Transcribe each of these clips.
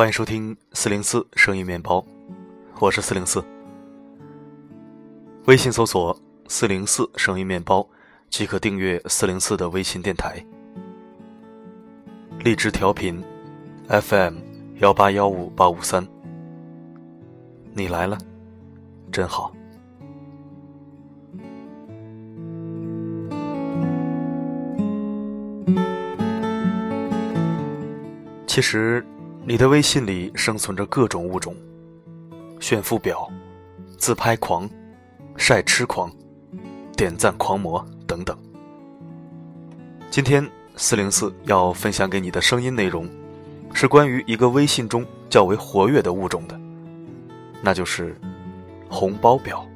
欢迎收听四零四声音面包，我是四零四。微信搜索“四零四声音面包”即可订阅四零四的微信电台。荔枝调频 FM 幺八幺五八五三，你来了，真好。其实，你的微信里生存着各种物种：炫富表、自拍狂、晒吃狂、点赞狂魔等等。今天四零四要分享给你的声音内容，是关于一个微信中较为活跃的物种的，那就是红包表。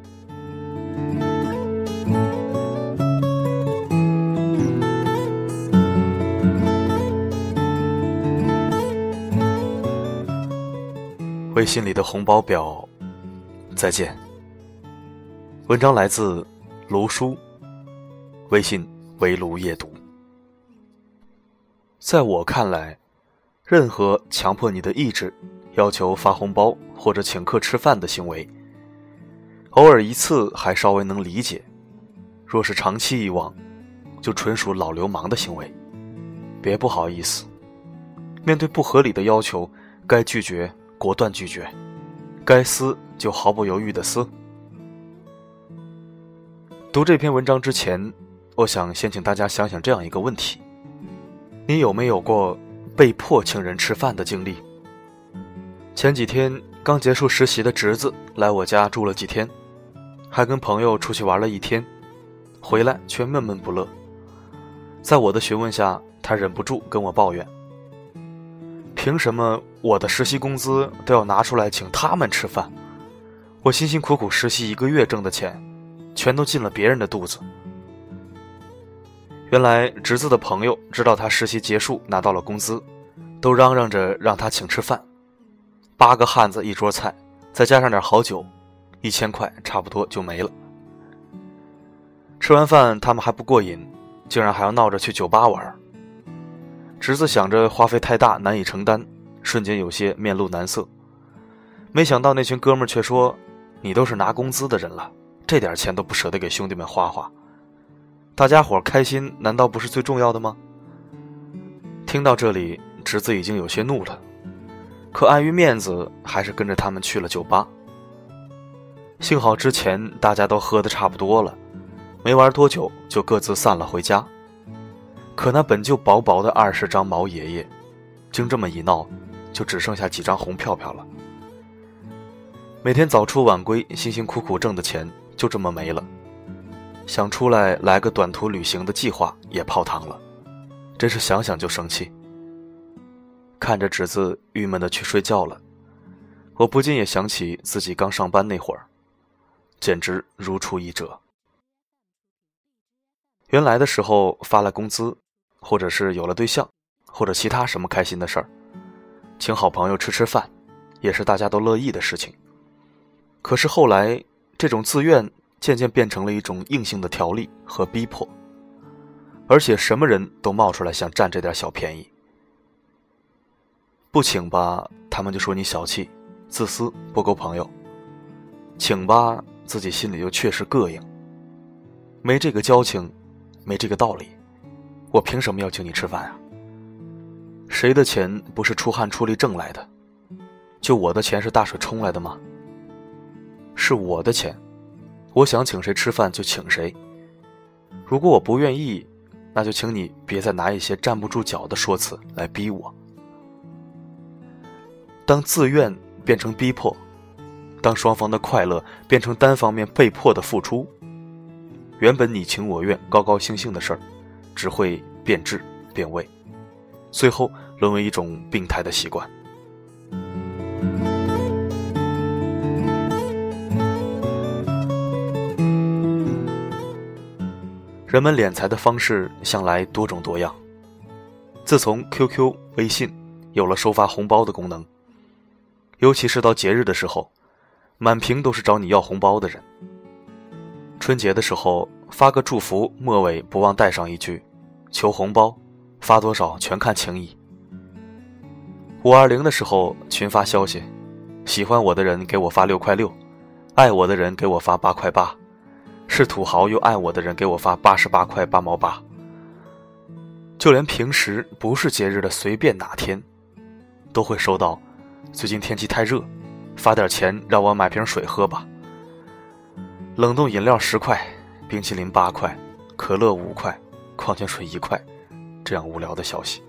微信里的红包表，再见。文章来自卢叔，微信围炉夜读。在我看来，任何强迫你的意志、要求发红包或者请客吃饭的行为，偶尔一次还稍微能理解；若是长期以往，就纯属老流氓的行为。别不好意思，面对不合理的要求，该拒绝。果断拒绝，该撕就毫不犹豫的撕。读这篇文章之前，我想先请大家想想这样一个问题：你有没有过被迫请人吃饭的经历？前几天刚结束实习的侄子来我家住了几天，还跟朋友出去玩了一天，回来却闷闷不乐。在我的询问下，他忍不住跟我抱怨。凭什么我的实习工资都要拿出来请他们吃饭？我辛辛苦苦实习一个月挣的钱，全都进了别人的肚子。原来侄子的朋友知道他实习结束拿到了工资，都嚷嚷着让他请吃饭。八个汉子一桌菜，再加上点好酒，一千块差不多就没了。吃完饭他们还不过瘾，竟然还要闹着去酒吧玩。侄子想着花费太大难以承担，瞬间有些面露难色。没想到那群哥们却说：“你都是拿工资的人了，这点钱都不舍得给兄弟们花花。大家伙开心难道不是最重要的吗？”听到这里，侄子已经有些怒了，可碍于面子，还是跟着他们去了酒吧。幸好之前大家都喝得差不多了，没玩多久就各自散了回家。可那本就薄薄的二十张毛爷爷，经这么一闹，就只剩下几张红票票了。每天早出晚归，辛辛苦苦挣的钱就这么没了。想出来来个短途旅行的计划也泡汤了，真是想想就生气。看着侄子郁闷的去睡觉了，我不禁也想起自己刚上班那会儿，简直如出一辙。原来的时候发了工资。或者是有了对象，或者其他什么开心的事儿，请好朋友吃吃饭，也是大家都乐意的事情。可是后来，这种自愿渐渐变成了一种硬性的条例和逼迫，而且什么人都冒出来想占这点小便宜。不请吧，他们就说你小气、自私、不够朋友；请吧，自己心里又确实膈应。没这个交情，没这个道理。我凭什么要请你吃饭啊？谁的钱不是出汗出力挣来的？就我的钱是大水冲来的吗？是我的钱，我想请谁吃饭就请谁。如果我不愿意，那就请你别再拿一些站不住脚的说辞来逼我。当自愿变成逼迫，当双方的快乐变成单方面被迫的付出，原本你情我愿、高高兴兴的事儿。只会变质变味，最后沦为一种病态的习惯。人们敛财的方式向来多种多样。自从 QQ、微信有了收发红包的功能，尤其是到节日的时候，满屏都是找你要红包的人。春节的时候。发个祝福，末尾不忘带上一句：“求红包，发多少全看情谊。”五二零的时候群发消息，喜欢我的人给我发六块六，爱我的人给我发八块八，是土豪又爱我的人给我发八十八块八毛八。就连平时不是节日的随便哪天，都会收到。最近天气太热，发点钱让我买瓶水喝吧。冷冻饮料十块，冰淇淋八块，可乐五块，矿泉水一块，这样无聊的消息。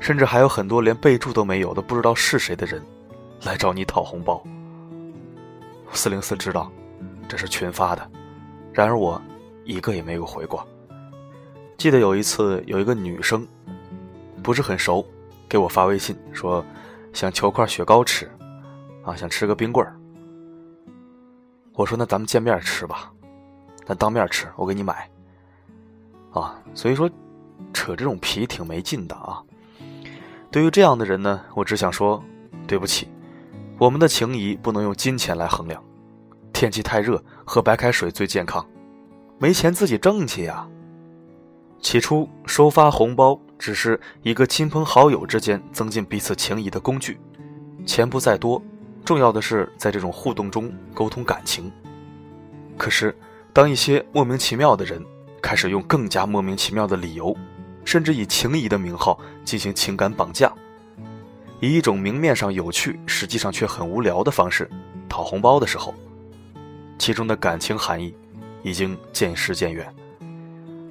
甚至还有很多连备注都没有的不知道是谁的人，来找你讨红包。四零四知道，这是群发的，然而我一个也没有回过。记得有一次，有一个女生，不是很熟，给我发微信说，想求块雪糕吃，啊，想吃个冰棍儿。我说那咱们见面吃吧，咱当面吃，我给你买。啊，所以说，扯这种皮挺没劲的啊。对于这样的人呢，我只想说，对不起，我们的情谊不能用金钱来衡量。天气太热，喝白开水最健康。没钱自己挣去呀。起初收发红包只是一个亲朋好友之间增进彼此情谊的工具，钱不在多，重要的是在这种互动中沟通感情。可是，当一些莫名其妙的人开始用更加莫名其妙的理由，甚至以情谊的名号进行情感绑架，以一种明面上有趣，实际上却很无聊的方式讨红包的时候，其中的感情含义已经渐失渐远。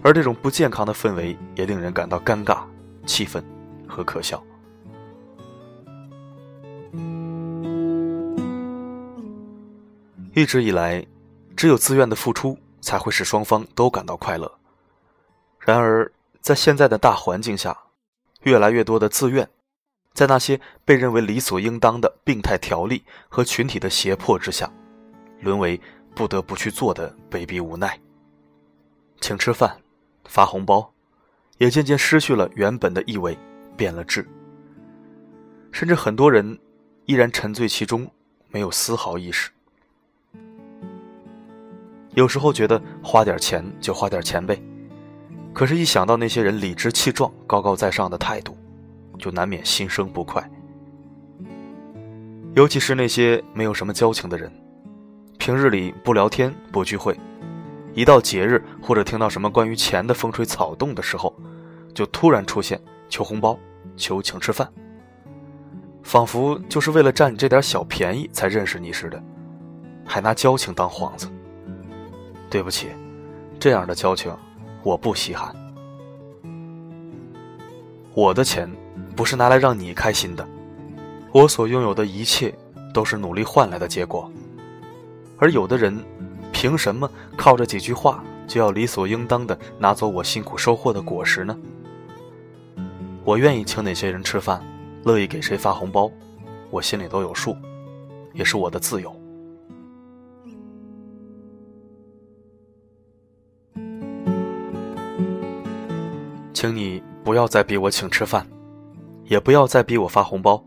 而这种不健康的氛围也令人感到尴尬、气愤和可笑。一直以来，只有自愿的付出才会使双方都感到快乐。然而，在现在的大环境下，越来越多的自愿，在那些被认为理所应当的病态条例和群体的胁迫之下，沦为不得不去做的卑鄙无奈。请吃饭。发红包，也渐渐失去了原本的意味，变了质。甚至很多人依然沉醉其中，没有丝毫意识。有时候觉得花点钱就花点钱呗，可是，一想到那些人理直气壮、高高在上的态度，就难免心生不快。尤其是那些没有什么交情的人，平日里不聊天、不聚会。一到节日或者听到什么关于钱的风吹草动的时候，就突然出现求红包、求请吃饭，仿佛就是为了占你这点小便宜才认识你似的，还拿交情当幌子。对不起，这样的交情我不稀罕。我的钱不是拿来让你开心的，我所拥有的一切都是努力换来的结果，而有的人。凭什么靠着几句话就要理所应当的拿走我辛苦收获的果实呢？我愿意请哪些人吃饭，乐意给谁发红包，我心里都有数，也是我的自由。请你不要再逼我请吃饭，也不要再逼我发红包，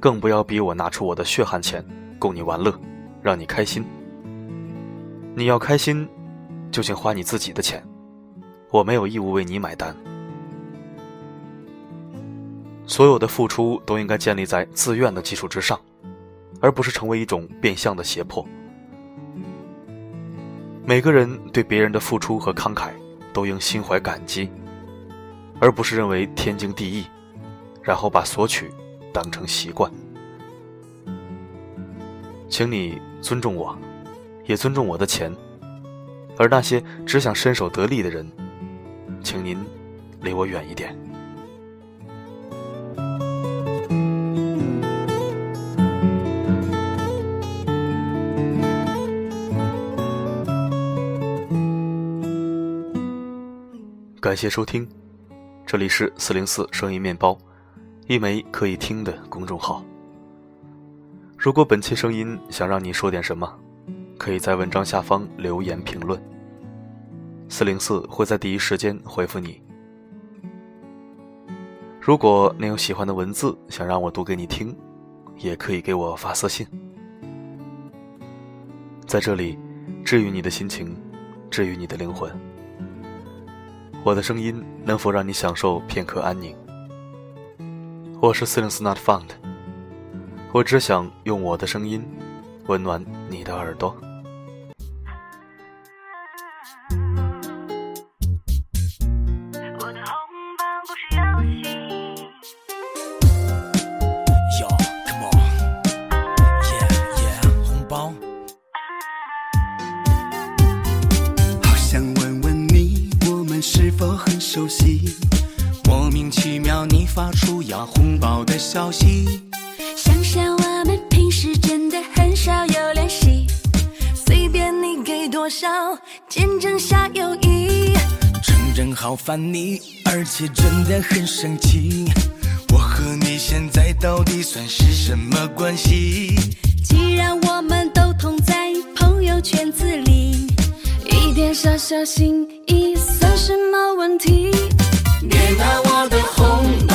更不要逼我拿出我的血汗钱供你玩乐，让你开心。你要开心，就请花你自己的钱，我没有义务为你买单。所有的付出都应该建立在自愿的基础之上，而不是成为一种变相的胁迫。每个人对别人的付出和慷慨都应心怀感激，而不是认为天经地义，然后把索取当成习惯。请你尊重我。也尊重我的钱，而那些只想伸手得利的人，请您离我远一点。感谢收听，这里是四零四声音面包，一枚可以听的公众号。如果本期声音想让你说点什么？可以在文章下方留言评论，四零四会在第一时间回复你。如果你有喜欢的文字想让我读给你听，也可以给我发私信。在这里，治愈你的心情，治愈你的灵魂。我的声音能否让你享受片刻安宁？我是司令斯 Not Found，我只想用我的声音温暖你的耳朵。熟悉，莫名其妙你发出要红包的消息。想想我们平时真的很少有联系，随便你给多少，见证下友谊。承认好烦你，而且真的很生气。我和你现在到底算是什么关系？既然我们都同在朋友圈子里，一点小小心意。什么问题？别拿我的红包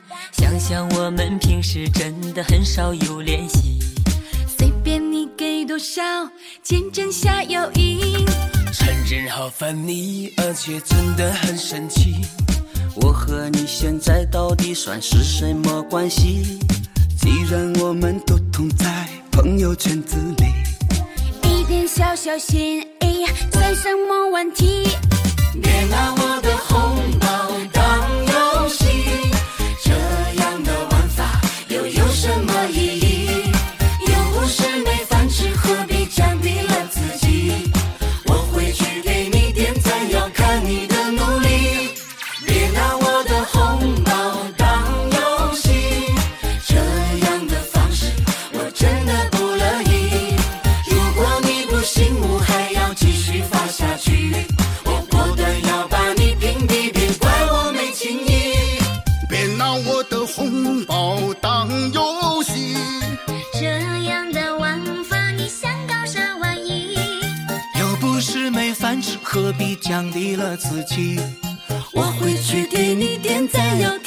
想想我们平时真的很少有联系，随便你给多少，见证下友谊。承认好烦你，而且真的很生气。我和你现在到底算是什么关系？既然我们都同在朋友圈子里，一点小小心意。算什么问题？别拿我的红降低了自己？我会去给你点赞，要。